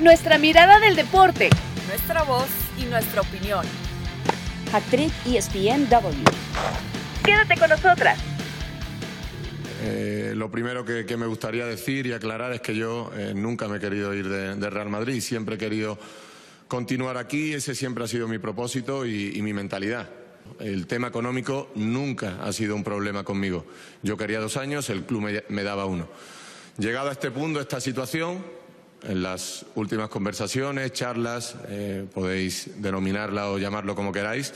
Nuestra mirada del deporte. Nuestra voz y nuestra opinión. Actriz ESPNW. Quédate con nosotras. Eh, lo primero que, me gustaría decir y aclarar es que yo eh, nunca me he querido ir de, Real Madrid, siempre he querido continuar aquí, ese siempre ha sido mi propósito y, mi mentalidad. El tema económico nunca ha sido un problema conmigo. Yo quería dos años, el club me, daba uno. Llegado a este punto, esta situación, en las últimas conversaciones, charlas, eh, podéis denominarla o llamarlo como queráis,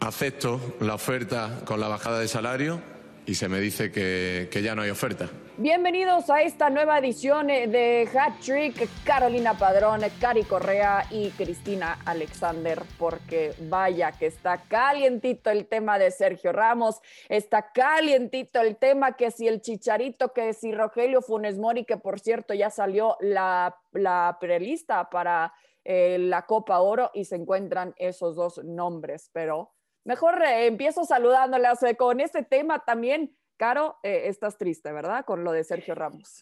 acepto la oferta con la bajada de salario y se me dice que, que, ya no hay oferta. Bienvenidos a esta nueva edición de Hat Trick. Carolina Padrón, Cari Correa y Cristina Alexander, porque vaya que está calientito el tema de Sergio Ramos, está calientito el tema que si el Chicharito, que si Rogelio Funes Mori, que por cierto ya salió la, la prelista para eh, la Copa Oro y se encuentran esos dos nombres, pero Mejor eh, empiezo saludándolas eh, con este tema también. Caro, eh, estás triste, ¿verdad? Con lo de Sergio Ramos.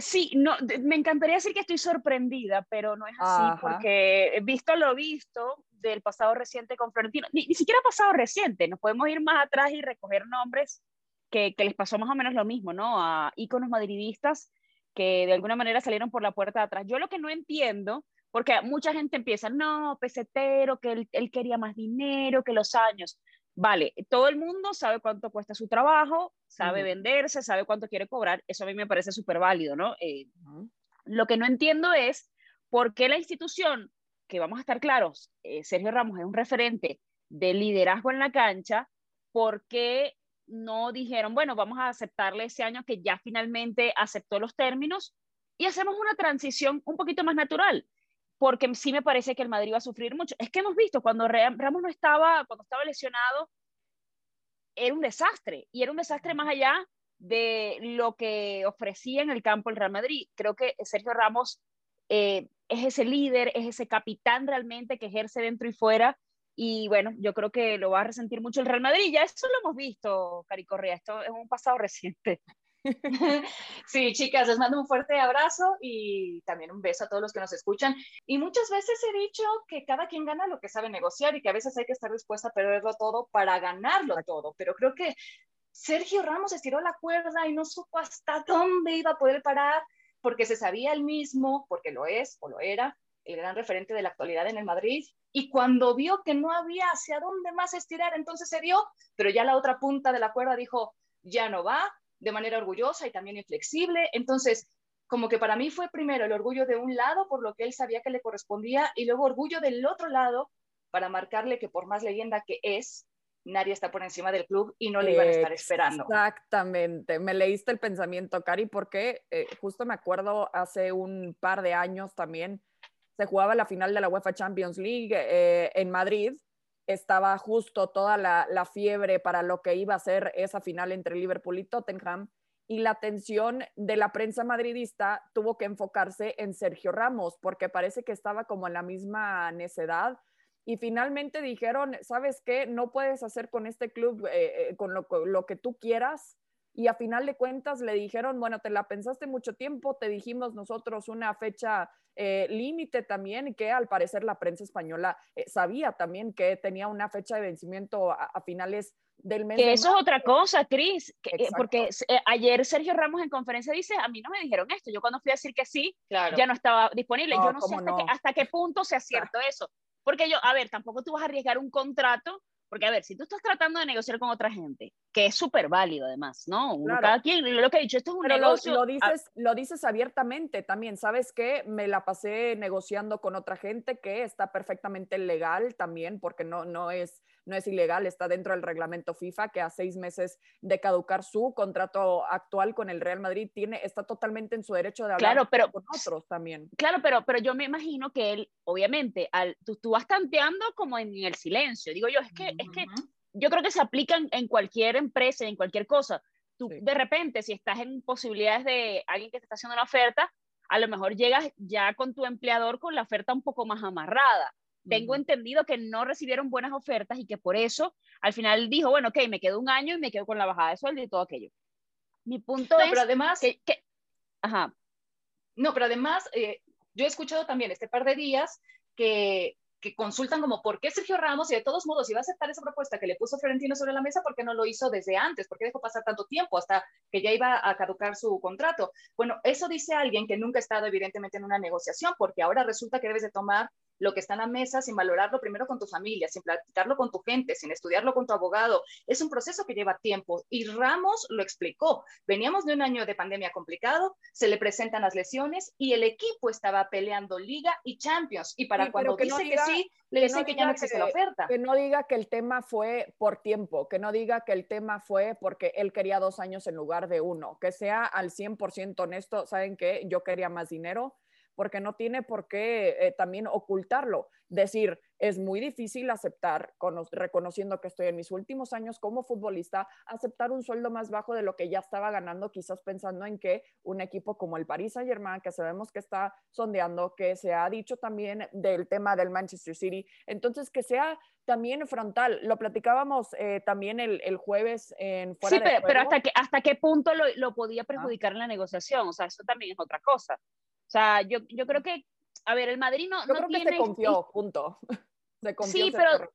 sí, no, me encantaría decir que estoy sorprendida, pero no es así, porque visto lo visto del pasado reciente con Florentino, ni, siquiera pasado reciente, nos podemos ir más atrás y recoger nombres que, que les pasó más o menos lo mismo, ¿no? A íconos madridistas que de alguna manera salieron por la puerta de atrás. Yo lo que no entiendo porque mucha gente empieza, no, pesetero, que él, quería más dinero, que los años. Vale, todo el mundo sabe cuánto cuesta su trabajo, sabe venderse, sabe cuánto quiere cobrar. Eso a mí me parece súper válido, ¿no? Eh, lo que no entiendo es por qué la institución, que vamos a estar claros, eh, Sergio Ramos es un referente de liderazgo en la cancha, ¿por qué no dijeron, bueno, vamos a aceptarle ese año que ya finalmente aceptó los términos y hacemos una transición un poquito más natural? Porque sí me parece que el Madrid va a sufrir mucho. Es que hemos visto cuando Ramos no estaba, cuando estaba lesionado, era un desastre, y era un desastre más allá de lo que ofrecía en el campo el Real Madrid. Creo que Sergio Ramos eh, es ese líder, es ese capitán realmente que ejerce dentro y fuera, y bueno, yo creo que lo va a resentir mucho el Real Madrid. Ya eso lo hemos visto, Cari Correa, esto es un pasado reciente. Sí, chicas, les mando un fuerte abrazo y también un beso a todos los que nos escuchan. Y muchas veces he dicho que cada quien gana lo que sabe negociar y que a veces hay que estar dispuesta a perderlo todo para ganarlo todo. Pero creo que Sergio Ramos estiró la cuerda y no supo hasta dónde iba a poder parar porque se sabía él mismo, porque lo es o lo era, el gran referente de la actualidad en el Madrid. Y cuando vio que no había hacia dónde más estirar, entonces se dio, pero ya la otra punta de la cuerda dijo, ya no va, de manera orgullosa y también inflexible. Entonces, como que para mí fue primero el orgullo de un lado por lo que él sabía que le correspondía y luego orgullo del otro lado para marcarle que por más leyenda que es, nadie está por encima del club y no le iban a estar esperando. Exactamente, me leíste el pensamiento, Cari, porque eh, justo me acuerdo hace un par de años también se jugaba la final de la UEFA Champions League eh, en Madrid estaba justo toda la, fiebre para lo que iba a ser esa final entre Liverpool y Tottenham y la atención de la prensa madridista tuvo que enfocarse en Sergio Ramos porque parece que estaba como en la misma necedad y finalmente dijeron, ¿sabes qué? No puedes hacer con este club eh, eh, con lo, lo que tú quieras y a final de cuentas le dijeron, bueno, te la pensaste mucho tiempo, te dijimos nosotros una fecha eh, límite también, que al parecer la prensa española eh, sabía también que tenía una fecha de vencimiento a, finales del mes. Que eso es otra cosa, Cris, eh, porque ayer Sergio Ramos en conferencia dice, a mí no me dijeron esto, yo cuando fui a decir que sí, ya no estaba disponible, yo no sé hasta, Qué, hasta, Qué, punto se acierto eso, porque yo, a ver, tampoco tú vas a arriesgar un contrato porque, a ver, si tú estás tratando de negociar con otra gente, que es súper válido además, ¿no? Cada quien, lo que he dicho, esto es un negocio. Lo, dices, lo dices abiertamente también, ¿sabes qué? Me la pasé negociando con otra gente que está perfectamente legal también, porque no, no es no es ilegal, está dentro del reglamento FIFA que a seis meses de caducar su contrato actual con el Real Madrid tiene, está totalmente en su derecho de hablar claro, pero, con otros también. Claro, pero, pero yo me imagino que él, obviamente, al, tú, vas tanteando como en, el silencio. Digo yo, es que, es que yo creo que se aplican en cualquier empresa, en cualquier cosa. Tú de repente, si estás en posibilidades de alguien que te está haciendo una oferta, a lo mejor llegas ya con tu empleador con la oferta un poco más amarrada tengo entendido que no recibieron buenas ofertas y que por eso al final dijo, bueno, ok, me quedo un año y me quedo con la bajada de sueldo y todo aquello. Mi punto es pero además, que, ajá. No, pero además, eh, yo he escuchado también este par de días que que consultan como por qué Sergio Ramos y de todos modos iba a aceptar esa propuesta que le puso Florentino sobre la mesa, ¿por qué no lo hizo desde antes? ¿Por qué dejó pasar tanto tiempo hasta que ya iba a caducar su contrato? Bueno, eso dice alguien que nunca ha estado evidentemente en una negociación, porque ahora resulta que debes de tomar lo que está en la mesa sin valorarlo primero con tu familia, sin platicarlo con tu gente, sin estudiarlo con tu abogado. Es un proceso que lleva tiempo y Ramos lo explicó. Veníamos de un año de pandemia complicado, se le presentan las lesiones y el equipo estaba peleando Liga y Champions. Y para cuando que dice que sí, le dicen que, ya no existe la oferta. Que no diga que el tema fue por tiempo, que no diga que el tema fue porque él quería dos años en lugar de uno, que sea al 100% honesto, ¿saben qué? Yo quería más dinero, porque no tiene por qué eh, también ocultarlo. Decir, es muy difícil aceptar, reconociendo que estoy en mis últimos años como futbolista, aceptar un sueldo más bajo de lo que ya estaba ganando, quizás pensando en que un equipo como el Paris Saint Germain, que sabemos que está sondeando, que se ha dicho también del tema del Manchester City, entonces que sea también frontal. Lo platicábamos eh, también el, jueves en fuera Sí, pero, hasta, que, hasta qué punto lo, podía ah. perjudicar en la negociación, o sea, eso también es otra cosa. Sea, yo, yo creo que, a ver, el Madrid no, yo creo que se confió, punto. Se confió, sí, pero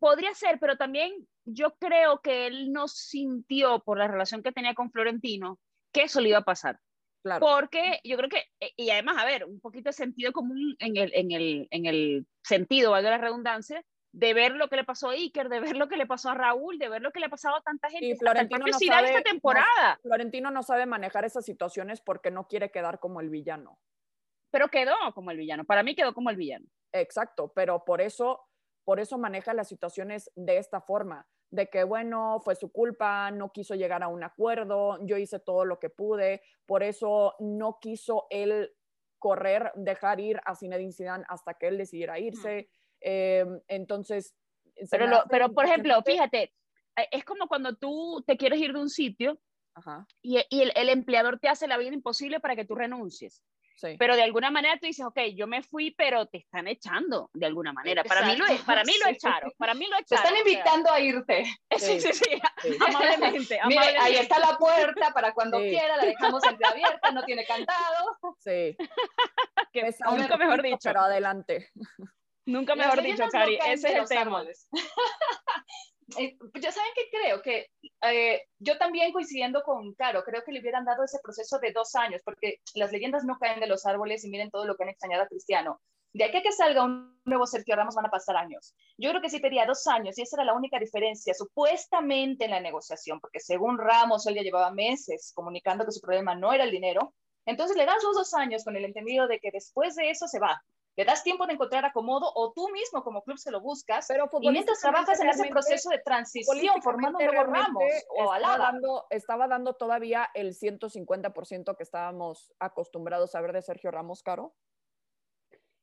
podría ser, pero también yo creo que él no sintió por la relación que tenía con Florentino que eso le iba a pasar. Claro. Porque yo creo que, e, y además, a ver, un poquito de sentido común en el, en el, en el sentido, valga la redundancia, de ver lo que le pasó a Iker, de ver lo que le pasó a Raúl, de ver lo que le ha pasado a tanta gente. Y Florentino no sabe, esta temporada. Florentino no sabe manejar esas situaciones porque no quiere quedar como el villano pero quedó como el villano. Para mí quedó como el villano. Exacto, pero por eso, por eso maneja las situaciones de esta forma, de que bueno, fue su culpa, no quiso llegar a un acuerdo, yo hice todo lo que pude, por eso no quiso él correr, dejar ir a Zinedine Zidane hasta que él decidiera irse. Eh, entonces, pero, pero por ejemplo, fíjate, eh, es como cuando tú te quieres ir de un sitio y, el, el, empleador te hace la vida imposible para que tú renuncies. Pero de alguna manera tú dices, ok, yo me fui, pero te están echando de alguna manera. Para mí, lo, para mí lo echaron, para mí lo echaron. Te están invitando a irte. Sí, sí, sí, amablemente, Mire, ahí está la puerta para cuando quiera, la dejamos entreabierta, no tiene cantado. Sí. que nunca mejor dicho. Pero adelante. Nunca mejor dicho, Cari, ese es el tema. Eh, pues ya saben que creo que eh, yo también coincidiendo con Caro, creo que le hubieran dado ese proceso de dos años, porque las leyendas no caen de los árboles y miren todo lo que han extrañado a Cristiano. De aquí a que salga un nuevo Sergio Ramos van a pasar años. Yo creo que sí pedía dos años y esa era la única diferencia, supuestamente en la negociación, porque según Ramos él ya llevaba meses comunicando que su problema no era el dinero. Entonces le das los dos años con el entendido de que después de eso se va le das tiempo de encontrar acomodo o tú mismo como club se lo buscas pero y mientras trabajas en ese proceso de transición formando nuevos ramos o estaba dando, estaba dando todavía el 150% que estábamos acostumbrados a ver de Sergio Ramos Caro.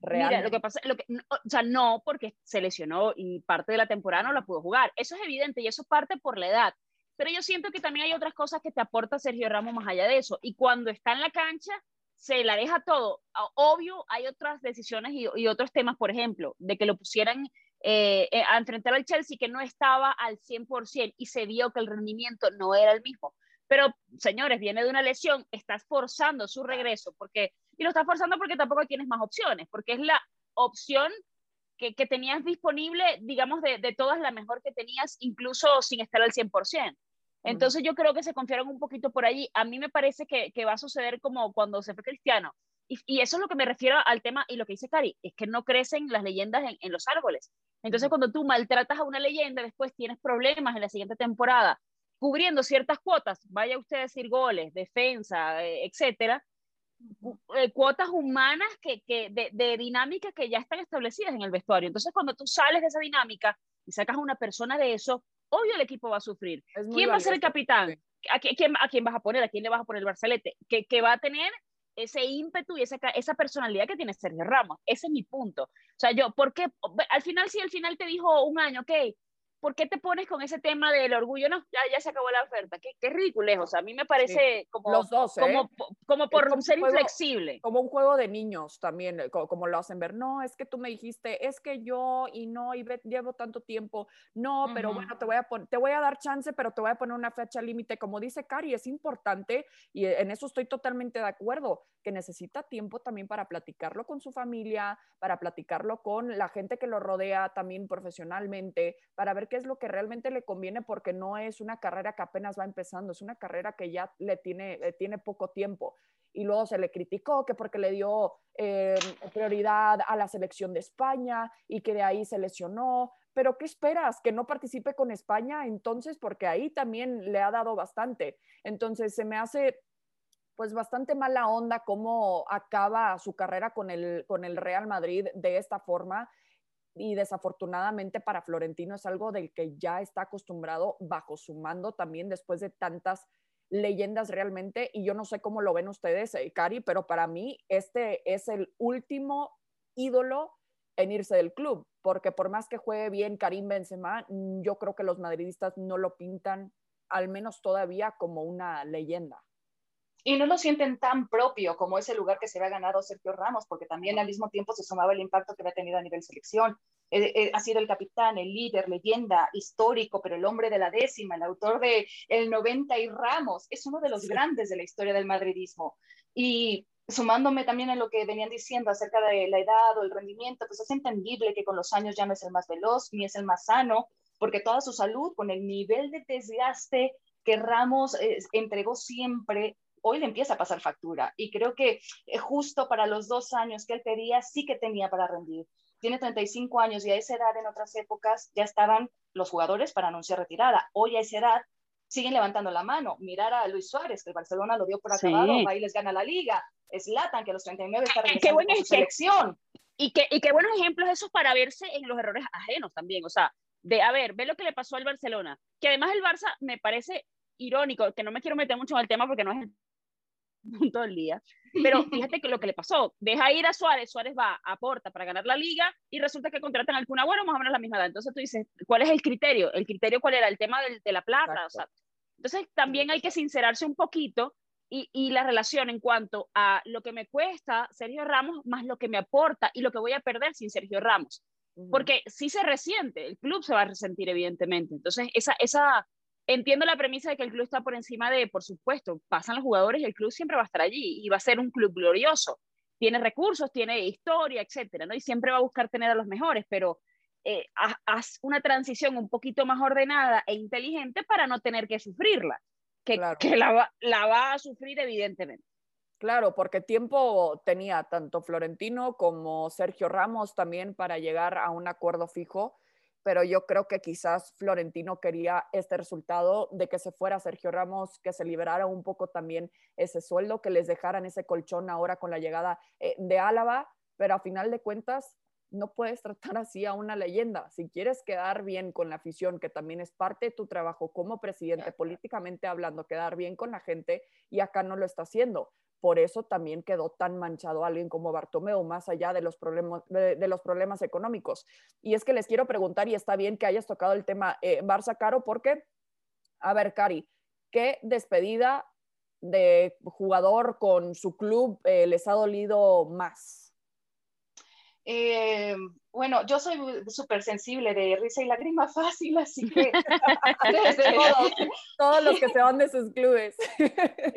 Mira, lo que pasa, lo que, o sea, no, porque se lesionó y parte de la temporada no la pudo jugar. Eso es evidente y eso parte por la edad. Pero yo siento que también hay otras cosas que te aporta Sergio Ramos más allá de eso. Y cuando está en la cancha, se la deja todo. Obvio, hay otras decisiones y, otros temas, por ejemplo, de que lo pusieran eh, eh, a enfrentar al Chelsea que no estaba al 100% y se vio que el rendimiento no era el mismo. Pero, señores, viene de una lesión, estás forzando su regreso, porque, y lo estás forzando porque tampoco tienes más opciones, porque es la opción que, tenías disponible, digamos, de, de todas la mejor que tenías, incluso sin estar al 100%. Entonces yo creo que se confiaron un poquito por allí. A mí me parece que, va a suceder como cuando se fue Cristiano. Y, eso es lo que me refiero al tema y lo que dice Cari, es que no crecen las leyendas en, los árboles. Entonces cuando tú maltratas a una leyenda, después tienes problemas en la siguiente temporada, cubriendo ciertas cuotas, vaya usted a decir goles, defensa, eh, etcétera, eh, cuotas humanas que, de, de dinámicas que ya están establecidas en el vestuario. Entonces cuando tú sales de esa dinámica y sacas a una persona de eso, obvio el equipo va a sufrir. ¿Quién va a ser el capitán? ¿A, quién, ¿A quién vas a poner? ¿A quién le vas a poner el Barcelete? Que, que va a tener ese ímpetu y esa, esa personalidad que tiene Sergio Ramos. Ese es mi punto. O sea, yo, ¿por qué? Al final, si al final te dijo un año, ok, ¿por qué te pones con ese tema del orgullo? No, ya, ya se acabó la oferta. Qué, qué ridículo O sea, a mí me parece como, Los dos, ¿eh? como, como por como ser juego- inflexible. Como un juego de niños también, eh, co- como, lo hacen ver. No, es que tú me dijiste, es que yo y no, y ve- llevo tanto tiempo. No, pero Ujú. bueno, te voy, a te voy a dar chance, pero te voy a poner una fecha límite. Como dice Cari, es importante y eh, en eso estoy totalmente de acuerdo, que necesita tiempo también para platicarlo con su familia, para platicarlo con la gente que lo rodea también profesionalmente, para ver qué es lo que realmente le conviene, porque no es una carrera que apenas va empezando, es una carrera que ya le tiene, le tiene poco tiempo y luego se le criticó que porque le dio eh, prioridad a la selección de España y que de ahí se lesionó. Pero ¿qué esperas? ¿Que no participe con España entonces? Porque ahí también le ha dado bastante. Entonces se me hace pues bastante mala onda cómo acaba su carrera con el, con el Real Madrid de esta forma y desafortunadamente para Florentino es algo del que ya está acostumbrado bajo su mando también después de tantas leyendas realmente y yo no sé cómo lo ven ustedes, eh, Cari, pero para mí este es el último ídolo en irse del club, porque por más que juegue bien Karim Benzema, mm, yo creo que los madridistas no lo pintan, al menos todavía, como una leyenda. Y no lo sienten tan propio como ese lugar que se había ganado Sergio Ramos, porque también al mismo tiempo se sumaba el impacto que había tenido a nivel selección. Eh, eh, ha sido el capitán, el líder, leyenda, histórico, pero el hombre de la décima, el autor de El 90 y Ramos, es uno de los Sí. grandes de la historia del madridismo. Y sumándome también a lo que venían diciendo acerca de la edad o el rendimiento, pues es entendible que con los años ya no es el más veloz ni es el más sano, porque toda su salud, con el nivel de desgaste que Ramos eh, entregó siempre, hoy le empieza a pasar factura. Y creo que eh, justo para los dos años que él pedía, sí que tenía para rendir. Tiene 35 años y a esa edad en otras épocas ya estaban los jugadores para anunciar retirada. Hoy a esa edad siguen levantando la mano. Mirar a Luis Suárez, que el Barcelona lo dio por Sí. acabado, va y les gana la liga. Zlatan, que a los 39 está regresando buen con su selección. Y qué, y qué buenos ejemplos esos para verse en los errores ajenos también. O sea, de, a ver, ve lo que le pasó al Barcelona. Que además el Barça me parece irónico, que no me quiero meter mucho en el tema porque no es el punto del día. Pero fíjate que lo que le pasó, deja ir a Suárez, Suárez va, aporta para ganar la liga y resulta que contratan al Kun Agüero más o menos la misma edad. Entonces tú dices, ¿cuál es el criterio? ¿El criterio cuál era? El tema del- de la plata. O sea, entonces también hay que sincerarse un poquito y, y la relación en cuanto a lo que me cuesta Sergio Ramos más lo que me aporta y lo que voy a perder sin Sergio Ramos. Porque si se resiente, el club se va a resentir evidentemente. Entonces, esa, esa, entiendo la premisa de que el club está por encima de, por supuesto, pasan los jugadores y el club siempre va a estar allí y va a ser un club glorioso. Tiene recursos, tiene historia, etcétera, ¿no? Y siempre va a buscar tener a los mejores, pero eh, haz, una transición un poquito más ordenada e inteligente para no tener que sufrirla, que, Claro. que la, va, la va a sufrir evidentemente. Claro, porque tiempo tenía tanto Florentino como Sergio Ramos también para llegar a un acuerdo fijo, pero yo creo que quizás Florentino quería este resultado de que se fuera Sergio Ramos, que se liberara un poco también ese sueldo, que les dejaran ese colchón ahora con la llegada eh, de Álava, pero a final de cuentas no puedes tratar así a una leyenda. Si quieres quedar bien con la afición, que también es parte de tu trabajo como presidente, políticamente hablando, quedar bien con la gente, y acá no lo está haciendo. Por eso también quedó tan manchado alguien como Bartomeu, más allá de los problemas, de, de los problemas económicos. Y es que les quiero preguntar, y está bien que hayas tocado el tema eh, Barça Caro, porque, a ver, Cari, ¿qué despedida de jugador con su club eh, les ha dolido más? Eh, bueno, yo soy súper sensible de risa y lágrima fácil, así que desde todos, todos los que se van de sus clubes.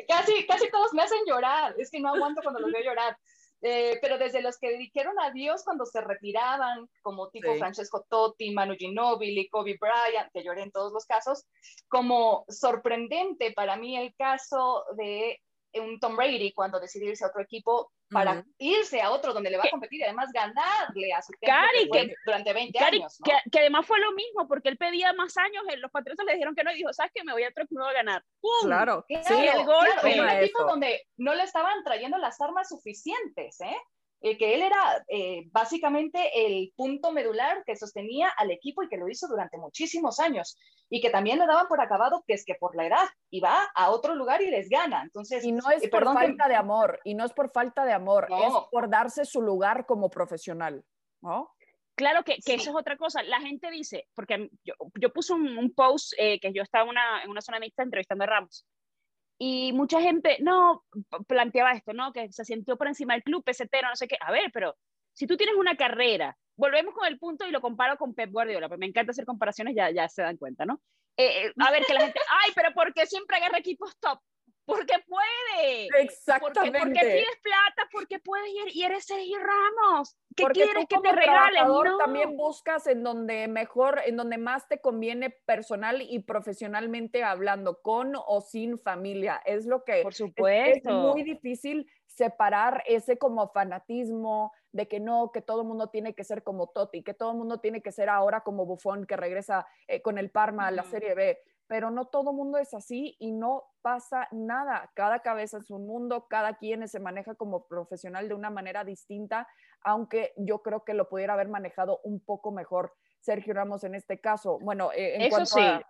casi, casi todos me hacen llorar, es que no aguanto cuando los veo llorar. Eh, pero desde los que dijeron adiós cuando se retiraban, como tipo Sí. Francesco Totti, Manu Ginóbili, Kobe Bryant, que lloré en todos los casos, como sorprendente para mí el caso de un Tom Brady cuando decidió irse a otro equipo para irse a otro donde le va a competir y además ganarle a su Cari, que durante 20 Cari, años. ¿no? que, que además fue lo mismo, porque él pedía más años, eh, los patriotas le dijeron que no, y dijo, ¿sabes qué? Me voy a otro club a ganar. ¡Pum! Claro, Claro, sí, el gol claro, un equipo donde no le estaban trayendo las armas suficientes, ¿eh? Eh, que él era eh, básicamente el punto medular que sostenía al equipo y que lo hizo durante muchísimos años y que también le daban por acabado que es que por la edad y va a otro lugar y les gana. Entonces, Y no es eh, por que- falta de amor, y no es por falta de amor, No. es por darse su lugar como profesional, ¿no? Claro que, que eso es otra cosa. La gente dice, porque yo, yo puse un, un post eh, que yo estaba una, en una zona mixta entrevistando a Ramos. Y mucha gente, no, planteaba esto, ¿no? Que se sintió por encima del club, pesetero, no sé qué. A ver, pero si tú tienes una carrera, volvemos con el punto y lo comparo con Pep Guardiola, pues me encanta hacer comparaciones, ya, ya se dan cuenta, ¿no? Eh, eh, a ver, que la gente, ay, pero ¿por qué siempre agarra equipos top? Porque puede. Exactamente. Porque, porque tienes plata, porque puedes ir y eres Sergio Ramos. ¿Qué quieres que te regalen? No. También buscas en donde mejor, en donde más te conviene personal y profesionalmente hablando, con o sin familia. Es lo que Por supuesto. Es, muy difícil separar ese como fanatismo de que no, que todo el mundo tiene que ser como Totti, que todo el mundo tiene que ser ahora como Buffon que regresa eh, con el Parma a la Serie B pero no todo mundo es así y no pasa nada. Cada cabeza es un mundo, cada quien se maneja como profesional de una manera distinta, aunque yo creo que lo pudiera haber manejado un poco mejor Sergio Ramos en este caso. Bueno, eh, en Eso cuanto sí. a,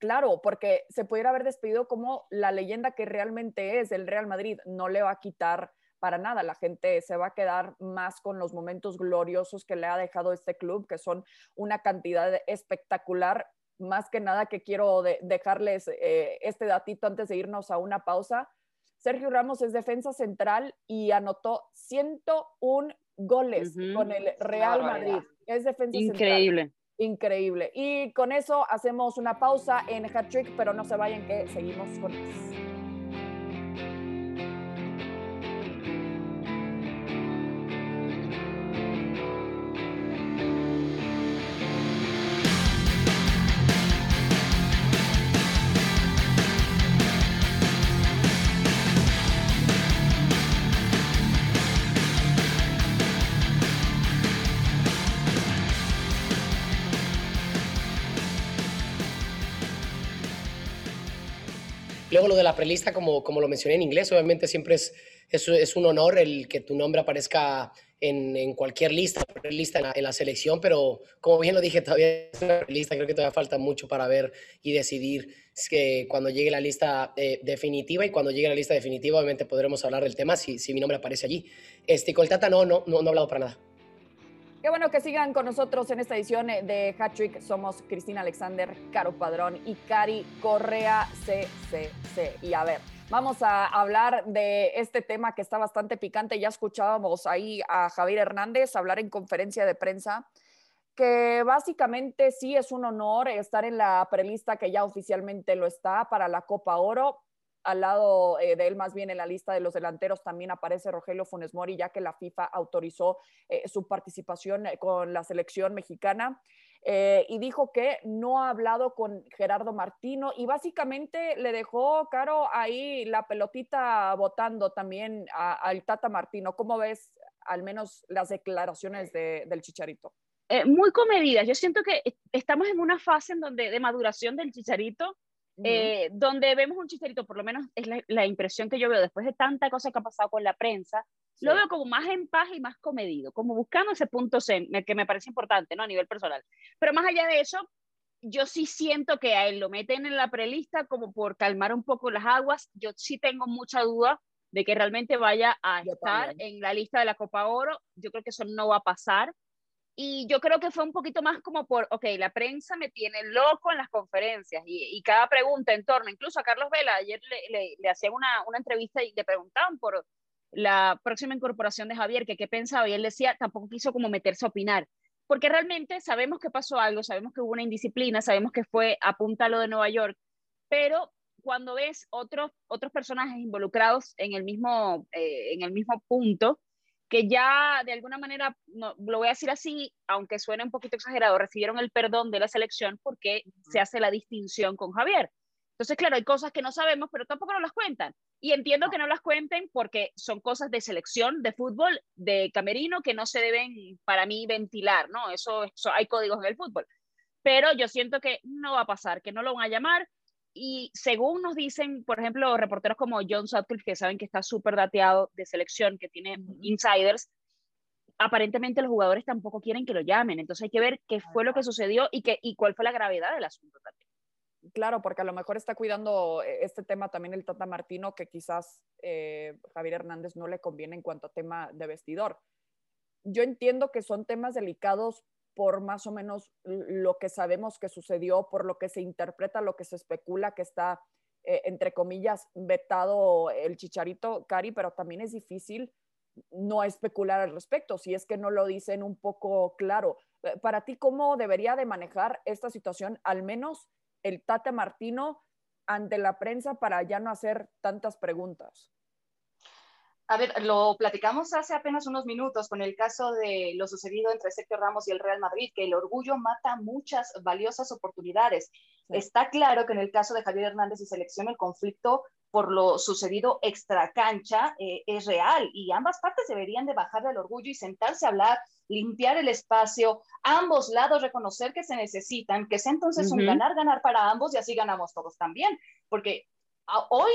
Claro, porque se pudiera haber despedido como la leyenda que realmente es el Real Madrid. No le va a quitar para nada. La gente se va a quedar más con los momentos gloriosos que le ha dejado este club, que son una cantidad espectacular más que nada que quiero de, dejarles eh, este datito antes de irnos a una pausa. Sergio Ramos es defensa central y anotó 101 goles uh -huh. con el Real Madrid. Es defensa Increíble. Central. Increíble. Y con eso hacemos una pausa en Hat Trick, pero no se vayan que seguimos con más. Luego lo de la prelista, como, como lo mencioné en inglés, obviamente siempre es, es, es un honor el que tu nombre aparezca en, en cualquier lista, lista en la, en la, selección, pero como bien lo dije, todavía es una lista, creo que todavía falta mucho para ver y decidir es que cuando llegue la lista eh, definitiva y cuando llegue la lista definitiva obviamente podremos hablar del tema si, si mi nombre aparece allí. Este, Coltata no, no, no, no ha hablado para nada. Qué bueno que sigan con nosotros en esta edición de Hat Trick. Somos Cristina Alexander, Caro Padrón y Cari Correa CCC. Y a ver, vamos a hablar de este tema que está bastante picante. Ya escuchábamos ahí a Javier Hernández hablar en conferencia de prensa que básicamente sí es un honor estar en la prelista que ya oficialmente lo está para la Copa Oro. Al lado eh, de él, más bien en la lista de los delanteros, también aparece Rogelio Funes Mori, ya que la FIFA autorizó eh, su participación eh, con la selección mexicana. y dijo que no ha hablado con Gerardo Martino y básicamente le dejó, Caro, ahí la pelotita votando también al Tata Martino. ¿Cómo ves al menos las declaraciones de, del Chicharito? Eh, muy comedidas. Yo siento que estamos en una fase en donde, de maduración del chicharito, uh -huh. eh, donde vemos un chicharito, por lo menos es la, la, impresión que yo veo después de tanta cosa que ha pasado con la prensa, sí. lo veo como más en paz y más comedido, como buscando ese punto zen, que me parece importante, ¿no? A nivel personal. Pero más allá de eso, yo sí siento que a él lo meten en la prelista como por calmar un poco las aguas. Yo sí tengo mucha duda de que realmente vaya a yo estar también. en la lista de la Copa Oro. Yo creo que eso no va a pasar. Y yo creo que fue un poquito más como por, ok, la prensa me tiene loco en las conferencias y, y cada pregunta en torno, incluso a Carlos Vela, ayer le, le, le hacían una, una, entrevista y le preguntaban por la próxima incorporación de Javier, que qué pensaba, y él decía, tampoco quiso como meterse a opinar, porque realmente sabemos que pasó algo, sabemos que hubo una indisciplina, sabemos que fue a punta lo de Nueva York, pero cuando ves otros, otros personajes involucrados en el mismo, eh, en el mismo punto, que ya de alguna manera, no, lo voy a decir así, aunque suene un poquito exagerado, recibieron el perdón de la selección porque se hace la distinción con Javier. Entonces, claro, hay cosas que no sabemos, pero tampoco nos las cuentan. Y entiendo que no las cuenten porque son cosas de selección, de fútbol, de camerino, que no se deben, para mí, ventilar, ¿no? Eso, eso hay códigos en el fútbol. Pero yo siento que no va a pasar, que no lo van a llamar. Y según nos dicen, por ejemplo, reporteros como John Sutcliffe, que saben que está súper dateado de selección, que tiene insiders, aparentemente los jugadores tampoco quieren que lo llamen. Entonces hay que ver qué fue lo que sucedió y, que, y cuál fue la gravedad del asunto también. Claro, porque a lo mejor está cuidando este tema también el Tata Martino, que quizás eh, Javier Hernández no le conviene en cuanto a tema de vestidor. yo entiendo que son temas delicados por más o menos lo que sabemos que sucedió, por lo que se interpreta, lo que se especula que está, eh, entre comillas, vetado el chicharito, Cari, pero también es difícil no especular al respecto, si es que no lo dicen un poco claro. Eh, para ti, ¿cómo debería de manejar esta situación, al menos el Tate Martino, ante la prensa para ya no hacer tantas preguntas? A ver, lo platicamos hace apenas unos minutos con el caso de lo sucedido entre Sergio Ramos y el Real Madrid, que el orgullo mata muchas valiosas oportunidades. Está claro que en el caso de Javier Hernández y selección el conflicto por lo sucedido extra cancha eh, es real y ambas partes deberían de bajar del orgullo y sentarse a hablar, limpiar el espacio, ambos lados reconocer que se necesitan, que sea entonces un ganar-ganar para ambos y así ganamos todos también, porque hoy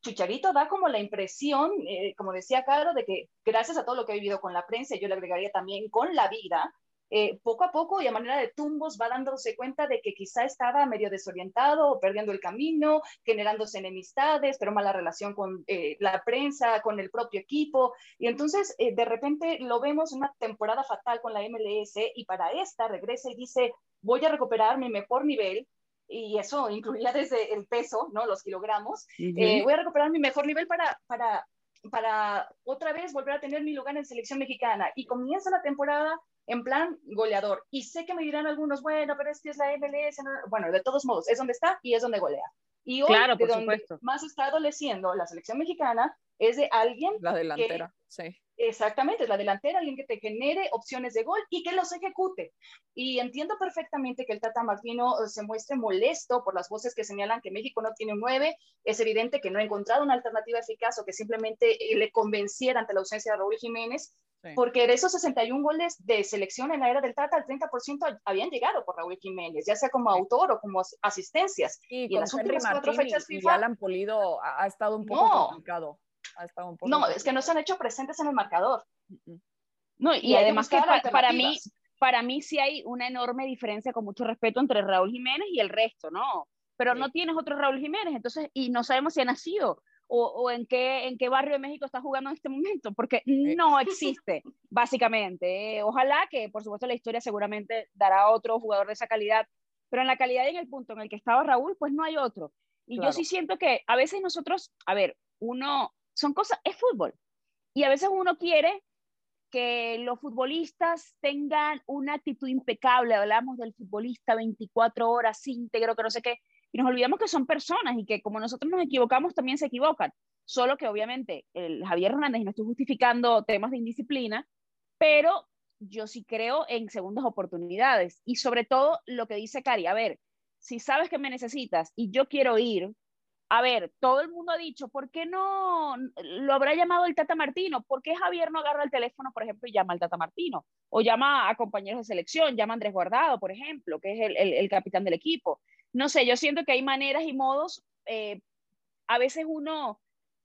Chicharito da como la impresión, eh, como decía Caro, de que gracias a todo lo que ha vivido con la prensa, yo le agregaría también con la vida, eh, poco a poco y a manera de tumbos va dándose cuenta de que quizá estaba medio desorientado perdiendo el camino, generándose enemistades, pero mala relación con eh, la prensa, con el propio equipo. Y entonces de repente lo vemos una temporada fatal con la MLS y para esta regresa y dice, voy a recuperar mi mejor nivel, y eso incluía desde el peso, ¿no? Los kilogramos. Eh, voy a recuperar mi mejor nivel para, para, para otra vez volver a tener mi lugar en selección mexicana. Y comienza la temporada en plan goleador. Y sé que me dirán algunos, bueno, pero es que es la MLS. Bueno, de todos modos, es donde está y es donde golea. Y hoy, claro, de por donde supuesto. más está adoleciendo la selección mexicana es de alguien. La delantera, sí. Exactamente, es la delantera, alguien que te genere opciones de gol y que los ejecute. Y entiendo perfectamente que el Tata Martino eh, se muestre molesto por las voces que señalan que México no tiene un 9. Es evidente que no ha encontrado una alternativa eficaz o que simplemente eh, le convenciera ante la ausencia de Raúl Jiménez, porque de esos 61 goles de selección en la era del Tata, el 30% habían llegado por Raúl Jiménez, ya sea como autor o como asistencias. Y, en las últimas cuatro fechas FIFA, y Alan Pulido ha, estado un poco complicado no, es que no se han hecho presentes en el marcador. No, y, además que para, mí, para mí sí hay una enorme diferencia con mucho respeto entre Raúl Jiménez y el resto, ¿no? Pero no tienes otro Raúl Jiménez, entonces, y no sabemos si ha nacido o, o, en, qué, en qué barrio de México está jugando en este momento, porque no existe, básicamente. Ojalá que, por supuesto, la historia seguramente dará otro jugador de esa calidad, pero en la calidad y en el punto en el que estaba Raúl, pues no hay otro. Y yo sí siento que a veces nosotros, a ver, uno, son cosas, es fútbol. Y a veces uno quiere que los futbolistas tengan una actitud impecable, hablamos del futbolista 24 horas íntegro, que no sé qué, y nos olvidamos que son personas y que como nosotros nos equivocamos, también se equivocan. Solo que obviamente el Javier Hernández, no estoy justificando temas de indisciplina, pero yo sí creo en segundas oportunidades y sobre todo lo que dice Cari, a ver, si sabes que me necesitas y yo quiero ir, a ver, todo el mundo ha dicho, ¿por qué no lo habrá llamado el Tata Martino? ¿Por qué Javier no agarra el teléfono, por ejemplo, y llama al Tata Martino? O llama a compañeros de selección, llama a Andrés Guardado, por ejemplo, que es el, capitán del equipo. No sé, yo siento que hay maneras y modos, eh, a veces uno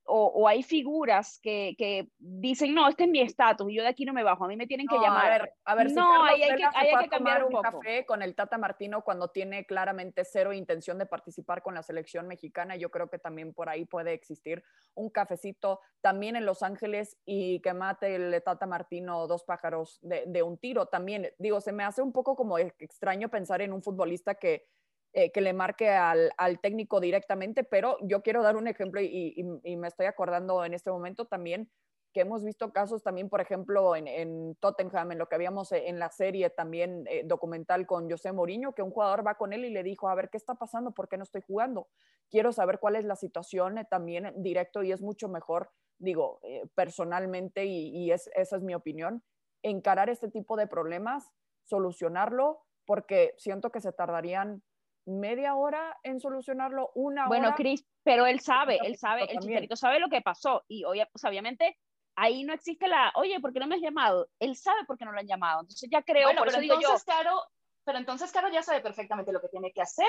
o, hay figuras que, que, dicen, no, este es mi estatus y yo de aquí no me bajo, a mí me tienen que llamar. A ver, a ver si no, hay que, hay que cambiar un, café con el Tata Martino cuando tiene claramente cero intención de participar con la selección mexicana. Yo creo que también por ahí puede existir un cafecito también en Los Ángeles y que mate el Tata Martino dos pájaros de, de un tiro. También, digo, se me hace un poco como extraño pensar en un futbolista que eh, que le marque al, técnico directamente, pero yo quiero dar un ejemplo y, me estoy acordando en este momento también que hemos visto casos también, por ejemplo, en, Tottenham, en lo que habíamos eh, en la serie también eh, documental con José Mourinho, que un jugador va con él y le dijo, a ver, ¿qué está pasando? ¿Por qué no estoy jugando? Quiero saber cuál es la situación también directo y es mucho mejor, digo, personalmente, y, y es, esa es mi opinión, encarar este tipo de problemas, solucionarlo, porque siento que se tardarían media hora en solucionarlo, una hora. Bueno, Cris, pero él sabe, él sabe, el chicharito sabe lo que pasó y pues, obviamente ahí no existe la, oye, ¿por qué no me has llamado? Él sabe por qué no lo han llamado, entonces ya creo, bueno, pero entonces, Caro, pero entonces Caro ya sabe perfectamente lo que tiene que hacer.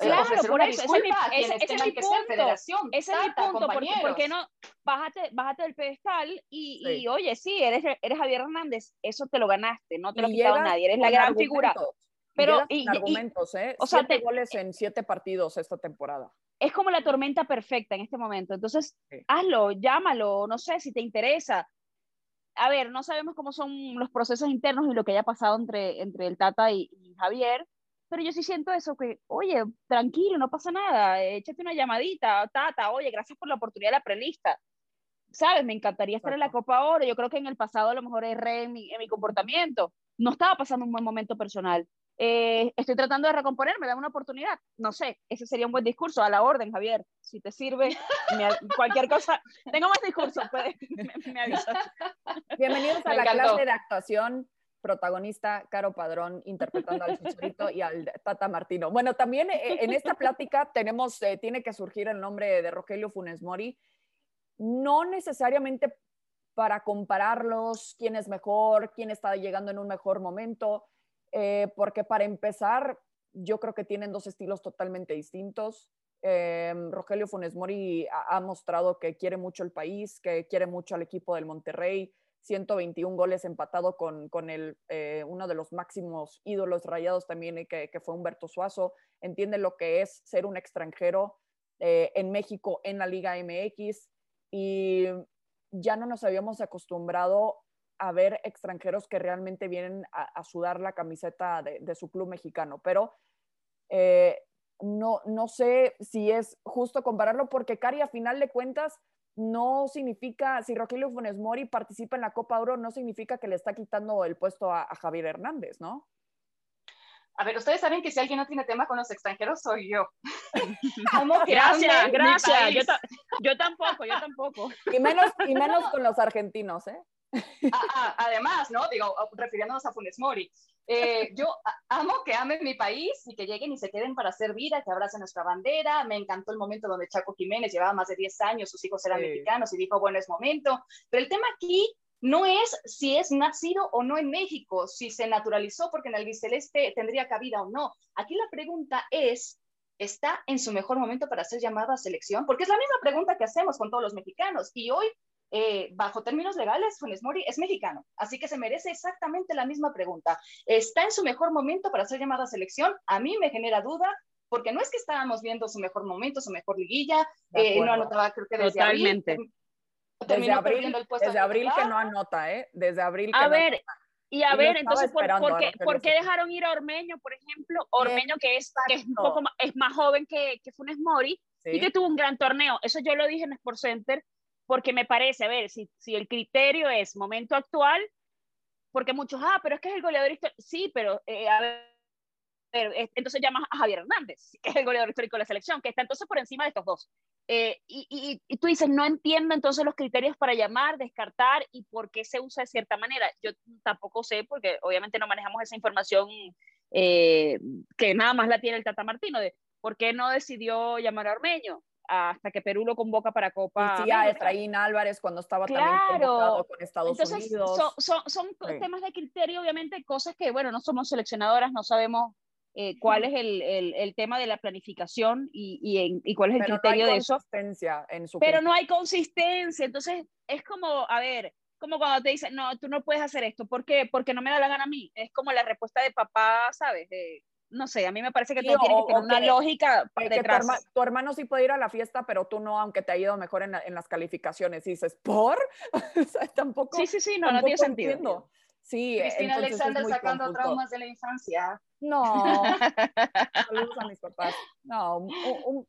Eh, claro, por eso, ese es mi, ese, ese es mi punto, ese es mi punto, porque, ¿por qué no? Bájate, bájate del pedestal y, y, oye, sí, eres, eres Javier Hernández, eso te lo ganaste, no te lo ha quitado nadie, eres la gran figura. Pero y, argumentos, ¿eh? O sea, siete goles en siete partidos esta temporada. Es como la tormenta perfecta en este momento. Entonces, hazlo, llámalo, no sé si te interesa. a ver, no sabemos cómo son los procesos internos y lo que haya pasado entre, entre el Tata y, Javier, pero yo sí siento eso, que, oye, tranquilo, no pasa nada, échate una llamadita, Tata, oye, gracias por la oportunidad de la prelista. ¿Sabes? Me encantaría estar en la Copa Oro. Yo creo que en el pasado a lo mejor erré en mi, en mi comportamiento. No estaba pasando un buen momento personal. Eh, estoy tratando de recomponerme, dame una oportunidad. No sé, ese sería un buen discurso, a la orden, Javier. Si te sirve, cualquier cosa. Tengo más discursos, pues, me, avisas. Bienvenidos a la clase de actuación protagonista Caro Padrón interpretando al Chicharito y al Tata Martino. Bueno, también eh, en esta plática tenemos, eh, tiene que surgir el nombre de Rogelio Funes Mori, no necesariamente para compararlos, quién es mejor, quién está llegando en un mejor momento, eh, porque para empezar, yo creo que tienen dos estilos totalmente distintos. Eh, Rogelio Funes Mori ha, mostrado que quiere mucho el país, que quiere mucho al equipo del Monterrey, 121 goles empatado con, con el, eh, uno de los máximos ídolos rayados también, que, que, fue Humberto Suazo, entiende lo que es ser un extranjero en México en la Liga MX y ya no nos habíamos acostumbrado a ver extranjeros que realmente vienen a, sudar la camiseta de, su club mexicano, pero eh, no, no sé si es justo compararlo porque Cari a final de cuentas no significa, si Rogelio Funes Mori participa en la Copa Oro, no significa que le está quitando el puesto a, Javier Hernández, ¿no? A ver, ustedes saben que si alguien no tiene tema con los extranjeros, soy yo. gracias, gracias. Yo, yo, tampoco, yo tampoco. Y menos, y menos con los argentinos, ¿eh? Ah, ah, además, ¿no? Digo, refiriéndonos a Funes Mori, eh, yo amo que amen mi país y que lleguen y se queden para hacer vida, que abracen nuestra bandera. Me encantó el momento donde Chaco Jiménez llevaba más de 10 años, sus hijos eran mexicanos y dijo, bueno, es momento. Pero el tema aquí no es si es nacido o no en México, si se naturalizó porque en el biceleste tendría cabida o no. Aquí la pregunta es, ¿está en su mejor momento para ser llamado a selección? Porque es la misma pregunta que hacemos con todos los mexicanos. Y hoy eh, bajo términos legales, Funes Mori es mexicano, así que se merece exactamente la misma pregunta. ¿Está en su mejor momento para ser llamada a selección? A mí me genera duda, porque no es que estábamos viendo su mejor momento, su mejor liguilla, eh, no anotaba, creo que desde Totalmente. abril. Desde abril, el puesto desde abril que no anota, ¿eh? Desde abril que A ver, y a ver, entonces, ¿por, qué, ¿por, qué, dejaron ir a Ormeño, por ejemplo? Ormeño, que es, que es un poco más, es más joven que, que Funes Mori, y que tuvo un gran torneo. Eso yo lo dije en Sport Center, porque me parece, a ver, si, si el criterio es momento actual, porque muchos, ah, pero es que es el goleador histórico, sí, pero eh, a ver, entonces llamas a Javier Hernández, que es el goleador histórico de la selección, que está entonces por encima de estos dos. Eh, y, y, y, tú dices, no entiendo entonces los criterios para llamar, descartar y por qué se usa de cierta manera. Yo tampoco sé, porque obviamente no manejamos esa información eh, que nada más la tiene el Tata Martino, de por qué no decidió llamar a Ormeño hasta que Perú lo convoca para Copa. Y sí, a Efraín Álvarez cuando estaba también convocado con Estados Unidos. Son, son, son temas de criterio, obviamente, cosas que, bueno, no somos seleccionadoras, no sabemos eh, cuál es el, el, el, tema de la planificación y, y, y cuál es el criterio de eso. En su Pero no hay consistencia, entonces es como, a ver, como cuando te dicen, no, tú no puedes hacer esto, ¿por qué? Porque no me da la gana a mí. Es como la respuesta de papá, ¿sabes? De, no sé, a mí me parece que todo tiene que tener una lógica detrás. Tu, hermano sí puede ir a la fiesta, pero tú no, aunque te ha ido mejor en, en las calificaciones. Y dices, ¿por? o sea, tampoco. Sí, sí, sí, no, no tiene sentido. Sí, Cristina Alexander sacando traumas de la infancia. No, saludos a mis papás. No,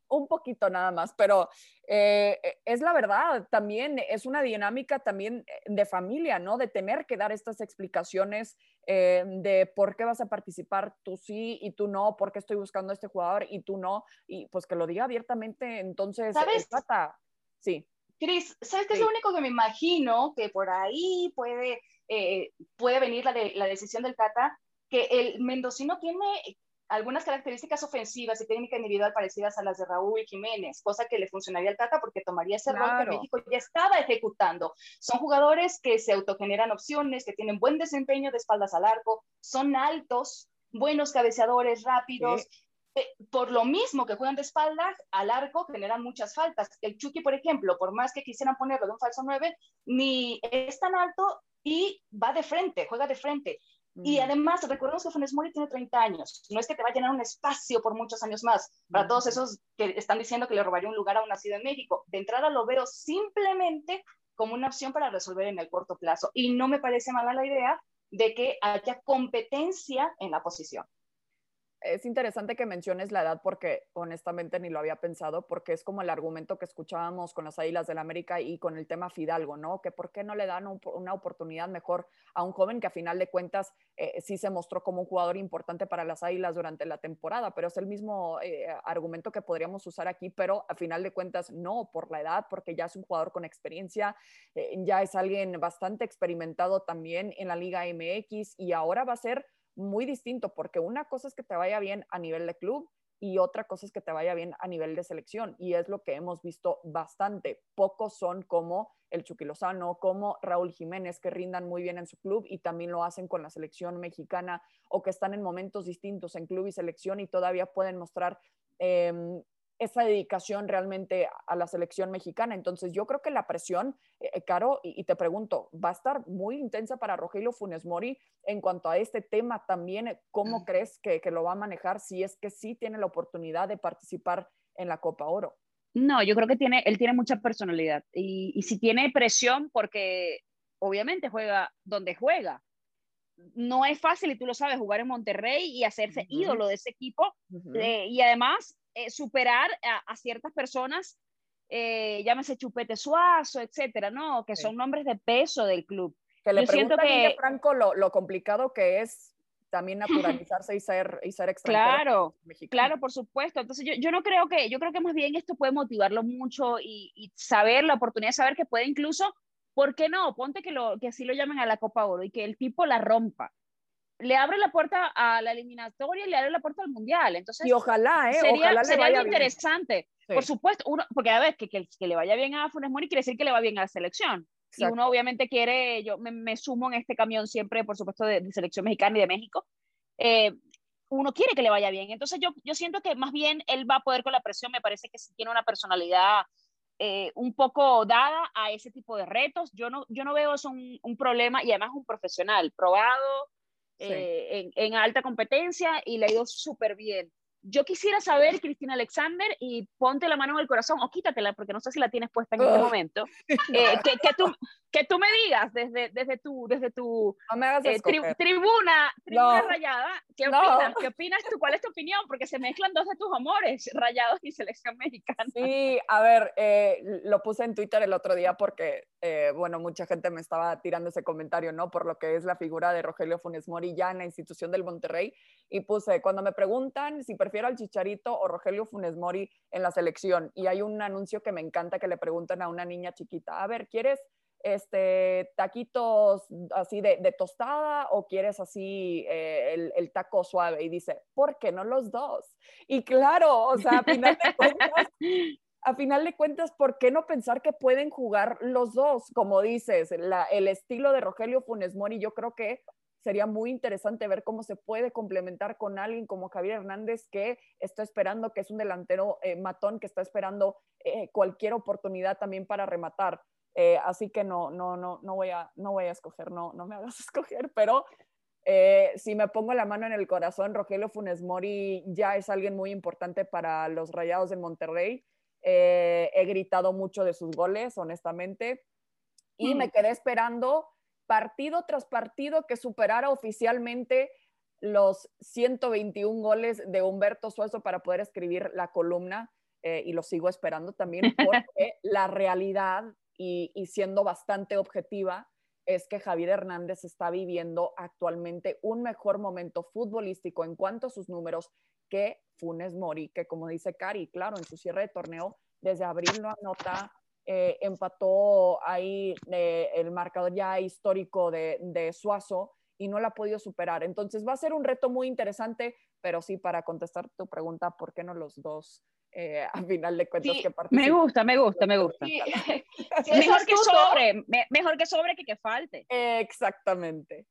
un, poquito nada más, pero eh, es la verdad, también es una dinámica también de familia, ¿no? De tener que dar estas explicaciones eh, de por qué vas a participar tú sí y tú no, por qué estoy buscando a este jugador y tú no, y pues que lo diga abiertamente, entonces, ¿sabes? Trata, sí. Cris, ¿sabes qué es lo único que me imagino que por ahí puede, eh, puede venir la, de, la decisión del Tata? que el mendocino tiene algunas características ofensivas y técnica individual parecidas a las de Raúl Jiménez, cosa que le funcionaría al Tata porque tomaría ese rol que México ya estaba ejecutando. Son jugadores que se autogeneran opciones, que tienen buen desempeño de espaldas al arco, son altos, buenos cabeceadores, rápidos. Por lo mismo que juegan de espaldas al arco, generan muchas faltas. El Chucky, por ejemplo, por más que quisieran ponerlo de un falso 9, ni es tan alto y va de frente, juega de frente. Y además, recordemos que Funes Mori tiene 30 años. No es que te va a llenar un espacio por muchos años más. Para todos esos que están diciendo que le robaría un lugar a un nacido en México. De entrada lo veo simplemente como una opción para resolver en el corto plazo. Y no me parece mala la idea de que haya competencia en la posición es interesante que menciones la edad porque honestamente ni lo había pensado, porque es como el argumento que escuchábamos con las Águilas del América y con el tema Fidalgo, ¿no? Que por qué no le dan una oportunidad mejor a un joven que a final de cuentas eh, sí se mostró como un jugador importante para las Águilas durante la temporada, pero es el mismo eh, argumento que podríamos usar aquí, pero a final de cuentas no, por la edad, porque ya es un jugador con experiencia, eh, ya es alguien bastante experimentado también en la Liga MX y ahora va a ser muy distinto, porque una cosa es que te vaya bien a nivel de club y otra cosa es que te vaya bien a nivel de selección. Y es lo que hemos visto bastante. Pocos son como el Chucky Lozano, como Raúl Jiménez, que rindan muy bien en su club y también lo hacen con la selección mexicana o que están en momentos distintos en club y selección y todavía pueden mostrar em, esa dedicación realmente a la selección mexicana. Entonces yo creo que la presión, eh, eh, Caro, y, te pregunto, va a estar muy intensa para Rogelio Funes Mori en cuanto a este tema también. Eh, ¿Cómo crees que, lo va a manejar si es que sí tiene la oportunidad de participar en la Copa Oro? No, yo creo que tiene, él tiene mucha personalidad y, y si tiene presión porque obviamente juega donde juega. No es fácil, y tú lo sabes, jugar en Monterrey y hacerse ídolo de ese equipo. y además, eh, superar a, ciertas personas, eh, llámese Chupete Suazo, etcétera, ¿no? Que son nombres de peso del club. Que le Yo siento que Franco lo, lo, complicado que es también naturalizarse y ser, y ser extranjero. Claro, claro, por supuesto. Entonces yo, yo, no creo que, yo creo que más bien esto puede motivarlo mucho y, y, saber, la oportunidad de saber que puede incluso, ¿por qué no? Ponte que, lo, que así lo llamen a la Copa Oro y que el tipo la rompa le abre la puerta a la eliminatoria y le abre la puerta al mundial. Entonces, y ojalá, ¿eh? Sería, ojalá sería algo interesante. Por supuesto, uno, porque a ver, que, que, le vaya bien a Funes Mori quiere decir que le va bien a la selección. Y uno obviamente quiere, yo me, sumo en este camión siempre, por supuesto, de, selección mexicana y de México. Eh, uno quiere que le vaya bien. Entonces yo, yo siento que más bien él va a poder con la presión, me parece que sí tiene una personalidad eh, un poco dada a ese tipo de retos. Yo no, yo no veo eso un, un problema y además un profesional probado, eh, en, alta competencia y le ha ido súper bien. Yo quisiera saber, Cristina Alexander, y ponte la mano en el corazón o quítatela porque no sé si la tienes puesta en este momento, eh, que, que, tú, que tú me digas desde, desde tu, desde tu eh, tribuna, tribuna rayada, ¿qué opinas? ¿qué opinas tú? ¿Cuál es tu opinión? Porque se mezclan dos de tus amores, rayados y selección mexicana. Sí, a ver, eh, lo puse en Twitter el otro día porque, eh, bueno, mucha gente me estaba tirando ese comentario, ¿no? Por lo que es la figura de Rogelio Funes Mori ya en la institución del Monterrey, y puse, cuando me preguntan si prefiero al Chicharito o Rogelio Funes Mori en la selección, y hay un anuncio que me encanta que le preguntan a una niña chiquita, a ver, ¿quieres este, taquitos así de, tostada o quieres así eh, el, taco suave? Y dice, ¿por qué no los dos? Y claro, o sea, a final de cuentas, a final de cuentas, ¿por qué no pensar que pueden jugar los dos? Como dices, el estilo de Rogelio Funes Mori, yo creo que sería muy interesante ver cómo se puede complementar con alguien como Javier Hernández, que está esperando, que es un delantero eh, matón, que está esperando eh, cualquier oportunidad también para rematar. Eh, así que no, no, no, no, voy a, no voy a escoger, no, no me hagas escoger, pero si me pongo la mano en el corazón, Rogelio Funes Mori ya es alguien muy importante para los Rayados de Monterrey. He gritado mucho de sus goles, honestamente, y me quedé esperando partido tras partido que superara oficialmente los 121 goles de Humberto Suezo para poder escribir la columna. y lo sigo esperando también porque la realidad y, siendo bastante objetiva, es que Javier Hernández está viviendo actualmente un mejor momento futbolístico en cuanto a sus números que Funes Mori, que como dice Cari, claro, en su cierre de torneo, desde abril no anota, eh, empató ahí eh, el marcador ya histórico de, de Suazo y no la ha podido superar. Entonces va a ser un reto muy interesante, pero sí, para contestar tu pregunta, ¿por qué no los dos? eh, a final de cuentas que Me gusta, me gusta, me gusta. mejor, que sobre, mejor que sobre que que falte. exactamente.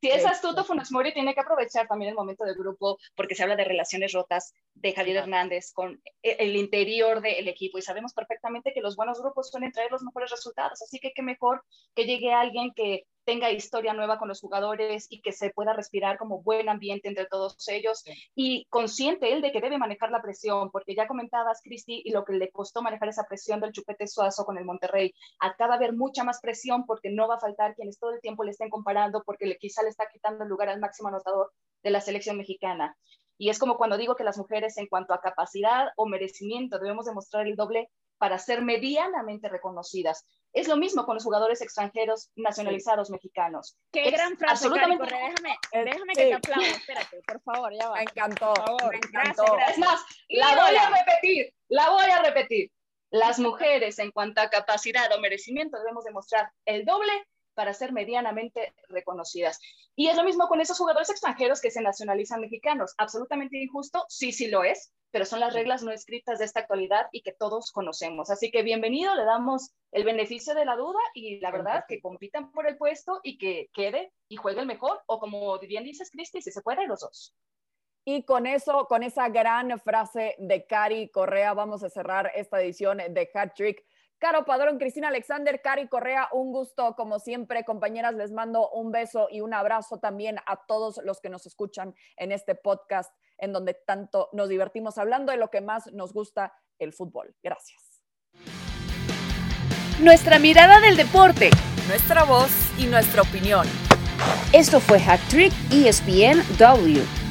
Si es astuto, Funes Mori tiene que aprovechar también el momento del grupo, porque se habla de relaciones rotas de Javier Hernández con e, el interior del equipo y sabemos perfectamente que los buenos grupos suelen traer los mejores resultados, así que qué mejor que llegue alguien que tenga historia nueva con los jugadores y que se pueda respirar como buen ambiente entre todos ellos y consciente él de que debe manejar la presión, porque ya comentabas, Cristi, y lo que le costó manejar esa presión del chupete suazo con el Monterrey. Acaba de haber mucha más presión porque no va a faltar quienes todo el tiempo le estén comparando porque le, quizá le está quitando el lugar al máximo anotador de la selección mexicana. Y es como cuando digo que las mujeres en cuanto a capacidad o merecimiento debemos demostrar el doble para ser medianamente reconocidas. Es lo mismo con los jugadores extranjeros nacionalizados mexicanos. Qué gran frase, absolutamente. déjame, déjame que te aplaude, espérate, por favor, ya va. Me encantó, me encantó. Es más, la voy a repetir, la voy a repetir. Las mujeres en cuanto a capacidad o merecimiento debemos demostrar el doble para ser medianamente reconocidas. Y es lo mismo con esos jugadores extranjeros que se nacionalizan mexicanos. Absolutamente injusto, sí, sí lo es, pero son las reglas no escritas de esta actualidad y que todos conocemos. Así que bienvenido, le damos el beneficio de la duda y la verdad que compitan por el puesto y que quede y juegue el mejor, o como bien dices, Cristi, si se puede, los dos. Y con eso, con esa gran frase de Cari Correa, vamos a cerrar esta edición de Hat Trick Caro Padrón, Cristina Alexander, Cari Correa, un gusto como siempre, compañeras, les mando un beso y un abrazo también a todos los que nos escuchan en este podcast en donde tanto nos divertimos hablando de lo que más nos gusta, el fútbol. Gracias. Nuestra mirada del deporte. Nuestra voz y nuestra opinión. Esto fue Hack Trick ESPN W.